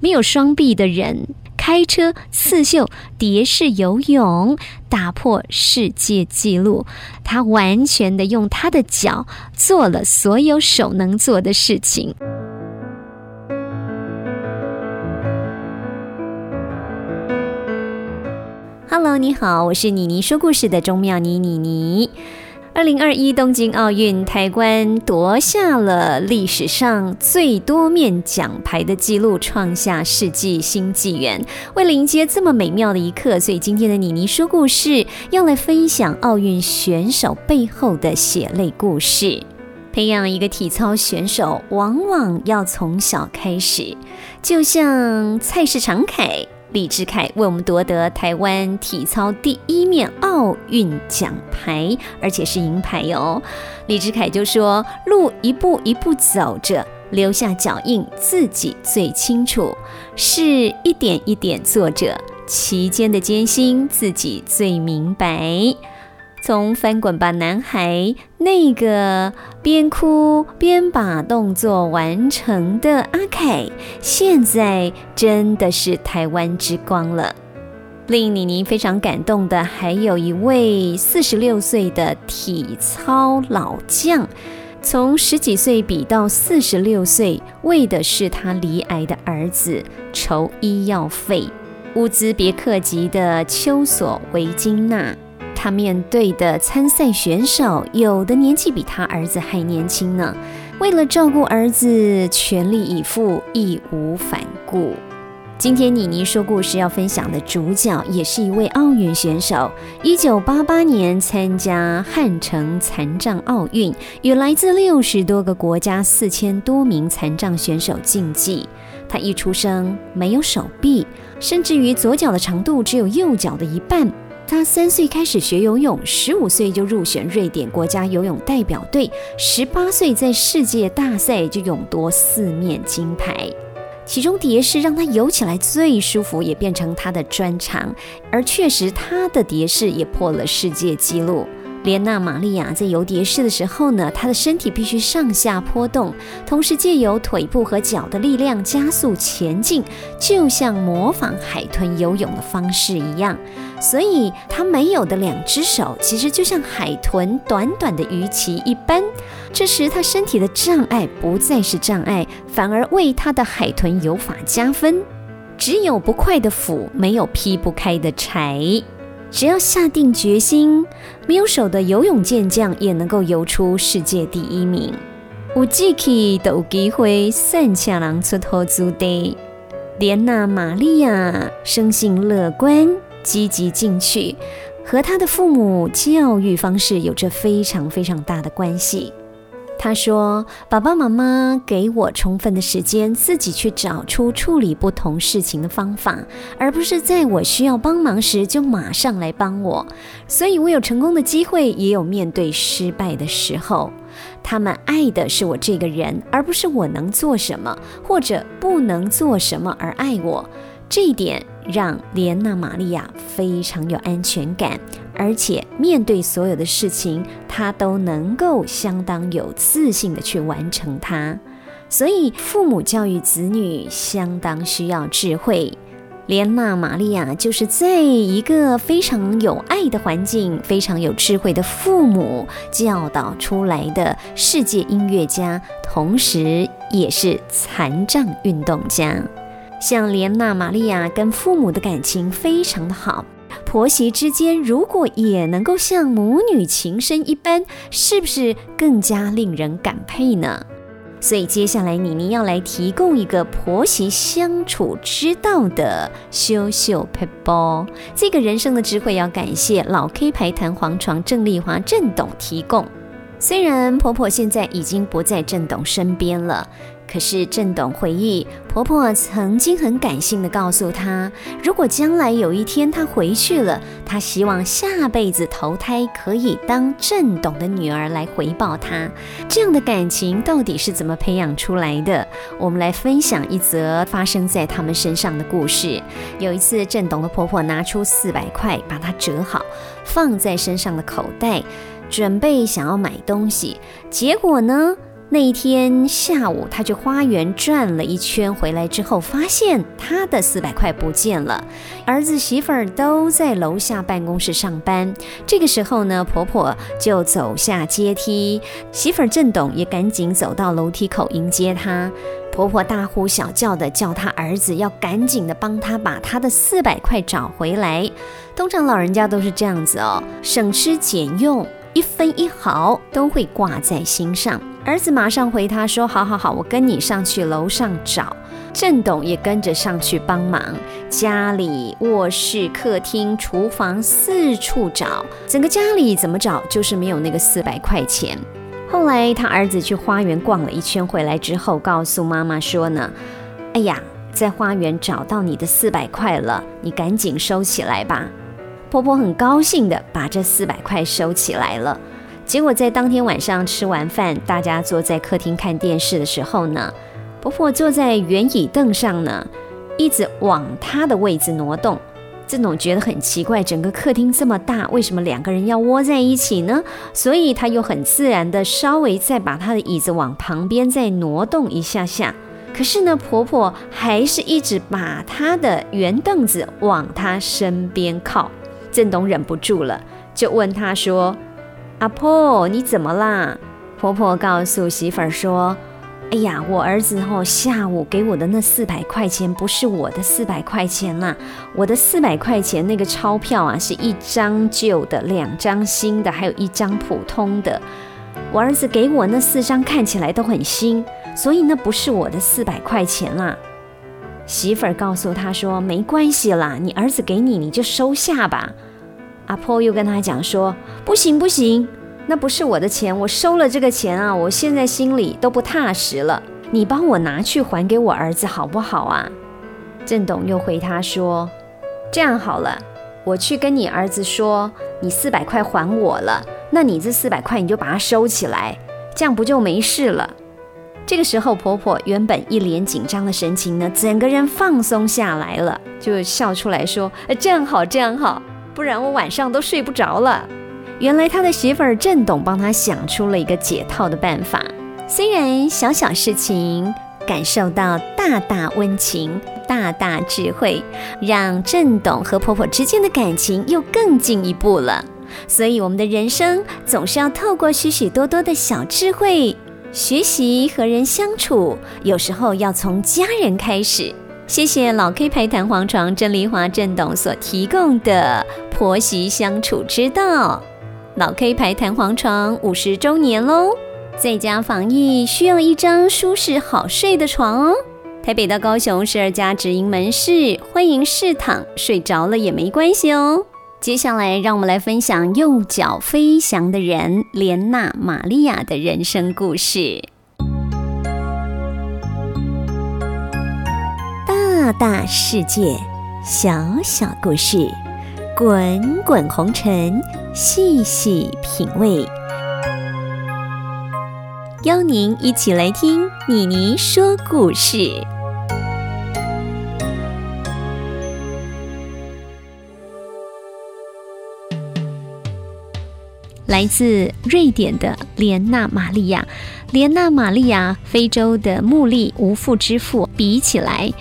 没有双臂的人开车、刺绣、蝶式游泳，打破世界纪录。他完全的用他的脚做了所有手能做的事情。Hello，你好，我是妮妮说故事的钟妙妮妮妮。二零二一东京奥运，台湾夺下了历史上最多面奖牌的纪录，创下世纪新纪元。为了迎接这么美妙的一刻，所以今天的妮妮说故事要来分享奥运选手背后的血泪故事。培养一个体操选手，往往要从小开始，就像菜市场凯。李志凯为我们夺得台湾体操第一面奥运奖牌，而且是银牌哟。李志凯就说：“路一步一步走着，留下脚印，自己最清楚；事一点一点做着，其间的艰辛，自己最明白。”从翻滚吧，男孩那个边哭边把动作完成的阿凯，现在真的是台湾之光了。令妮妮非常感动的，还有一位四十六岁的体操老将，从十几岁比到四十六岁，为的是他离癌的儿子筹医药费。乌兹别克籍的丘索维金娜。他面对的参赛选手，有的年纪比他儿子还年轻呢。为了照顾儿子，全力以赴，义无反顾。今天妮妮说故事要分享的主角，也是一位奥运选手。一九八八年参加汉城残障奥运，与来自六十多个国家四千多名残障选手竞技。他一出生没有手臂，甚至于左脚的长度只有右脚的一半。他三岁开始学游泳，十五岁就入选瑞典国家游泳代表队，十八岁在世界大赛就勇夺四面金牌。其中蝶式让他游起来最舒服，也变成他的专长。而确实，他的蝶式也破了世界纪录。莲娜·玛利亚在游蝶式的时候呢，她的身体必须上下波动，同时借由腿部和脚的力量加速前进，就像模仿海豚游泳的方式一样。所以，她没有的两只手其实就像海豚短短的鱼鳍一般。这时，她身体的障碍不再是障碍，反而为她的海豚游法加分。只有不快的斧，没有劈不开的柴。只要下定决心，没有手的游泳健将也能够游出世界第一名。有志气都有机会，三千人出头组队。莲娜·玛利亚生性乐观、积极进取，和她的父母教育方式有着非常非常大的关系。他说：“爸爸妈妈给我充分的时间，自己去找出处理不同事情的方法，而不是在我需要帮忙时就马上来帮我。所以我有成功的机会，也有面对失败的时候。他们爱的是我这个人，而不是我能做什么或者不能做什么而爱我。这一点。”让莲娜·玛利亚非常有安全感，而且面对所有的事情，她都能够相当有自信的去完成它。所以，父母教育子女相当需要智慧。莲娜·玛利亚就是在一个非常有爱的环境、非常有智慧的父母教导出来的世界音乐家，同时也是残障运动家。像莲娜·玛利亚跟父母的感情非常的好，婆媳之间如果也能够像母女情深一般，是不是更加令人感佩呢？所以接下来妮妮要来提供一个婆媳相处之道的修修佩波，这个人生的智慧要感谢老 K 牌弹簧床郑丽华郑董提供。虽然婆婆现在已经不在郑董身边了。可是郑董回忆，婆婆曾经很感性的告诉她，如果将来有一天她回去了，她希望下辈子投胎可以当郑董的女儿来回报她。这样的感情到底是怎么培养出来的？我们来分享一则发生在他们身上的故事。有一次，郑董的婆婆拿出四百块，把它折好，放在身上的口袋，准备想要买东西，结果呢？那一天下午，他去花园转了一圈，回来之后发现他的四百块不见了。儿子媳妇儿都在楼下办公室上班。这个时候呢，婆婆就走下阶梯，媳妇儿郑董也赶紧走到楼梯口迎接她。婆婆大呼小叫的叫他儿子要赶紧的帮他把他的四百块找回来。通常老人家都是这样子哦，省吃俭用，一分一毫都会挂在心上。儿子马上回他说：“好好好，我跟你上去楼上找。”郑董也跟着上去帮忙，家里、卧室、客厅、厨房四处找，整个家里怎么找就是没有那个四百块钱。后来他儿子去花园逛了一圈回来之后，告诉妈妈说呢：“哎呀，在花园找到你的四百块了，你赶紧收起来吧。”婆婆很高兴的把这四百块收起来了。结果在当天晚上吃完饭，大家坐在客厅看电视的时候呢，婆婆坐在圆椅凳上呢，一直往她的位置挪动。郑董觉得很奇怪，整个客厅这么大，为什么两个人要窝在一起呢？所以他又很自然的稍微再把他的椅子往旁边再挪动一下下。可是呢，婆婆还是一直把她的圆凳子往他身边靠。郑董忍不住了，就问她说。阿婆，你怎么啦？婆婆告诉媳妇儿说：“哎呀，我儿子吼下午给我的那四百块钱不是我的四百块钱啦，我的四百块钱那个钞票啊，是一张旧的，两张新的，还有一张普通的。我儿子给我那四张看起来都很新，所以那不是我的四百块钱啦。”媳妇儿告诉他说：“没关系啦，你儿子给你，你就收下吧。”阿婆又跟他讲说：“不行不行，那不是我的钱，我收了这个钱啊，我现在心里都不踏实了。你帮我拿去还给我儿子好不好啊？”郑董又回他说：“这样好了，我去跟你儿子说，你四百块还我了，那你这四百块你就把它收起来，这样不就没事了？”这个时候，婆婆原本一脸紧张的神情呢，整个人放松下来了，就笑出来说：“这样好，这样好。”不然我晚上都睡不着了。原来他的媳妇儿郑董帮他想出了一个解套的办法。虽然小小事情，感受到大大温情、大大智慧，让郑董和婆婆之间的感情又更进一步了。所以我们的人生总是要透过许许多多的小智慧，学习和人相处。有时候要从家人开始。谢谢老 K 牌弹簧床郑丽华郑董所提供的婆媳相处之道。老 K 牌弹簧床五十周年喽！在家防疫需要一张舒适好睡的床哦。台北到高雄十二家直营门市，欢迎试躺，睡着了也没关系哦。接下来让我们来分享右脚飞翔的人莲娜玛利亚的人生故事。大大世界，小小故事，滚滚红尘，细细品味。邀您一起来听妮妮说故事。来自瑞典的莲娜玛利亚，莲娜玛利亚，非洲的穆利无父之父，比起来。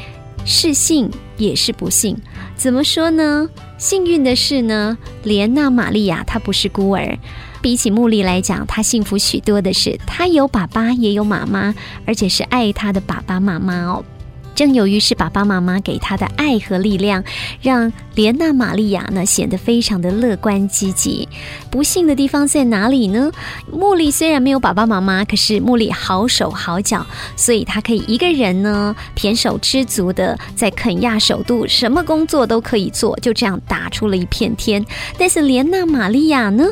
是幸也是不幸，怎么说呢？幸运的是呢，莲娜玛利亚她不是孤儿，比起穆莉来讲，她幸福许多的是，她有爸爸也有妈妈，而且是爱她的爸爸妈妈哦。正由于是爸爸妈妈给他的爱和力量，让莲娜玛利亚呢显得非常的乐观积极。不幸的地方在哪里呢？茉莉虽然没有爸爸妈妈，可是茉莉好手好脚，所以她可以一个人呢胼手知足的在肯亚首都，什么工作都可以做，就这样打出了一片天。但是莲娜玛利亚呢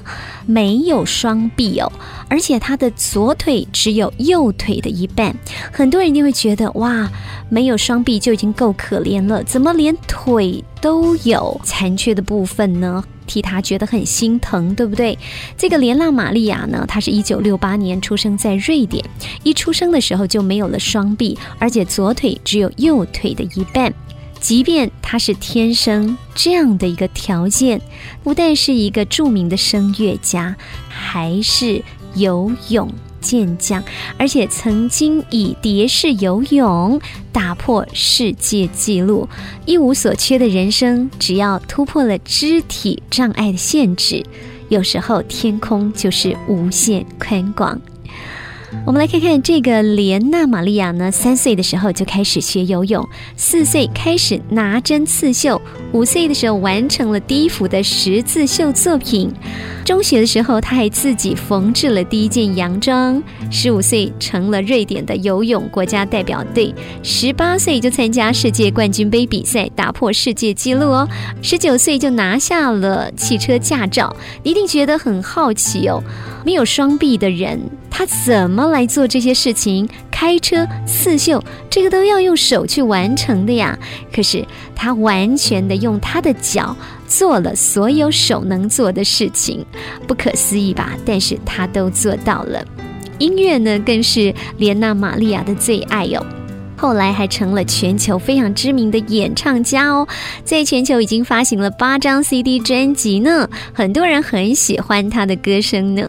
没有双臂哦，而且她的左腿只有右腿的一半。很多人一定会觉得哇，没有。双臂就已经够可怜了，怎么连腿都有残缺的部分呢？替他觉得很心疼，对不对？这个莲娜玛利亚呢，她是一九六八年出生在瑞典，一出生的时候就没有了双臂，而且左腿只有右腿的一半。即便她是天生这样的一个条件，不但是一个著名的声乐家，还是游泳。健将，而且曾经以蝶式游泳打破世界纪录。一无所缺的人生，只要突破了肢体障碍的限制，有时候天空就是无限宽广。我们来看看这个莲娜玛利亚呢，三岁的时候就开始学游泳，四岁开始拿针刺绣，五岁的时候完成了第一幅的十字绣作品。中学的时候，他还自己缝制了第一件洋装。十五岁成了瑞典的游泳国家代表队，十八岁就参加世界冠军杯比赛，打破世界纪录哦。十九岁就拿下了汽车驾照。你一定觉得很好奇哦，没有双臂的人，他怎么来做这些事情？开车、刺绣，这个都要用手去完成的呀。可是他完全的用他的脚。做了所有手能做的事情，不可思议吧？但是他都做到了。音乐呢，更是莲娜玛利亚的最爱哟。后来还成了全球非常知名的演唱家哦，在全球已经发行了八张 CD 专辑呢，很多人很喜欢他的歌声呢。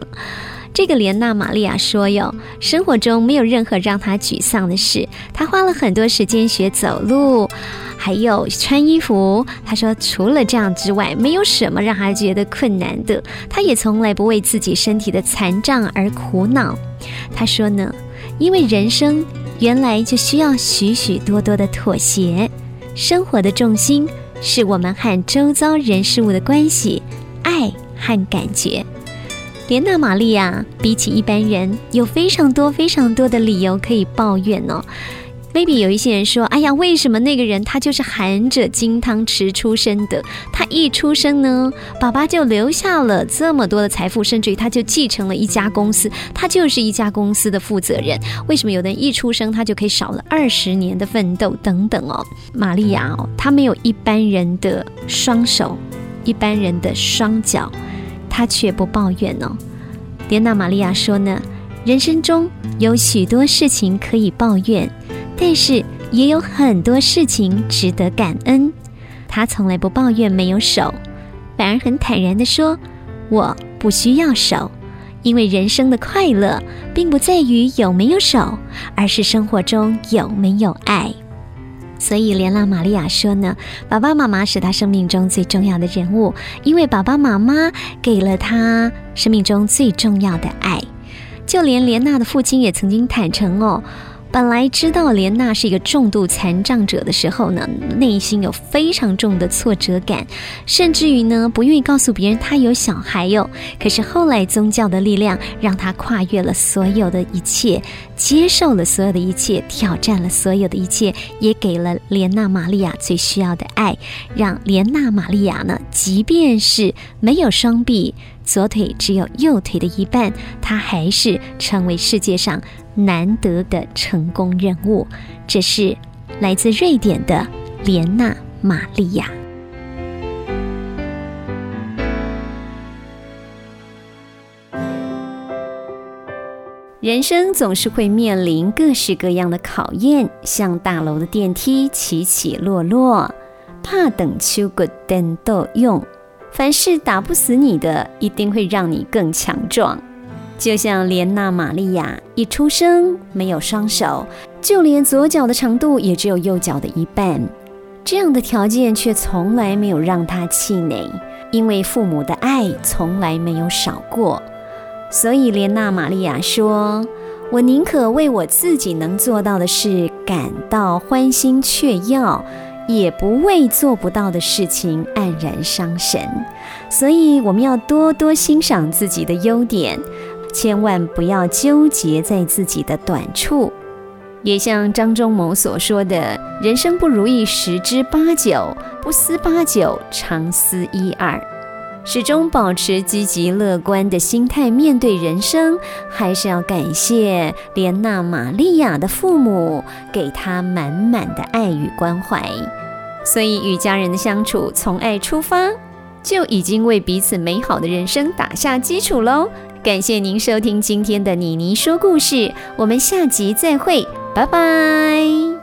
这个莲娜玛利亚说哟，生活中没有任何让她沮丧的事。她花了很多时间学走路，还有穿衣服。她说，除了这样之外，没有什么让她觉得困难的。她也从来不为自己身体的残障而苦恼。她说呢，因为人生原来就需要许许多多的妥协。生活的重心是我们和周遭人事物的关系，爱和感觉。莲娜玛利亚比起一般人，有非常多非常多的理由可以抱怨哦。maybe 有一些人说：“哎呀，为什么那个人他就是含着金汤匙出生的？他一出生呢，爸爸就留下了这么多的财富，甚至于他就继承了一家公司，他就是一家公司的负责人。为什么有的人一出生他就可以少了二十年的奋斗等等哦？玛利亚哦，他没有一般人的双手，一般人的双脚。”他却不抱怨哦。莲娜玛利亚说呢，人生中有许多事情可以抱怨，但是也有很多事情值得感恩。他从来不抱怨没有手，反而很坦然地说：“我不需要手，因为人生的快乐并不在于有没有手，而是生活中有没有爱。”所以，莲娜玛利亚说呢，爸爸妈妈是他生命中最重要的人物，因为爸爸妈妈给了他生命中最重要的爱。就连莲娜的父亲也曾经坦诚哦。本来知道莲娜是一个重度残障者的时候呢，内心有非常重的挫折感，甚至于呢不愿意告诉别人她有小孩哟。可是后来宗教的力量让她跨越了所有的一切，接受了所有的一切，挑战了所有的一切，也给了莲娜玛利亚最需要的爱，让莲娜玛利亚呢，即便是没有双臂，左腿只有右腿的一半，她还是成为世界上。难得的成功任务，这是来自瑞典的莲娜玛利亚。人生总是会面临各式各样的考验，像大楼的电梯起起落落，怕等秋个等都用。凡是打不死你的，一定会让你更强壮。就像莲娜玛利亚一出生没有双手，就连左脚的长度也只有右脚的一半，这样的条件却从来没有让她气馁，因为父母的爱从来没有少过。所以莲娜玛利亚说：“我宁可为我自己能做到的事感到欢欣雀跃，也不为做不到的事情黯然伤神。”所以我们要多多欣赏自己的优点。千万不要纠结在自己的短处，也像张忠谋所说的：“人生不如意十之八九，不思八九，常思一二。”始终保持积极乐观的心态面对人生，还是要感谢莲娜玛利亚的父母给她满满的爱与关怀。所以与家人的相处从爱出发，就已经为彼此美好的人生打下基础喽。感谢您收听今天的妮妮说故事，我们下集再会，拜拜。